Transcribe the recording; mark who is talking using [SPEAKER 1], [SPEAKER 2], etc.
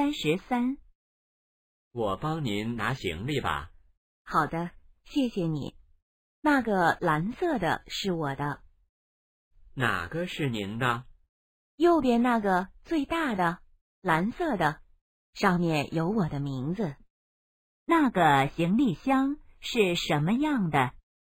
[SPEAKER 1] 三十三。
[SPEAKER 2] 我帮您拿行李吧。
[SPEAKER 1] 好的谢谢你。那个蓝色的是我的。
[SPEAKER 2] 哪个是您的？
[SPEAKER 1] 右边那个最大的蓝色的。上面有我的名字。那个行李箱是什么样的？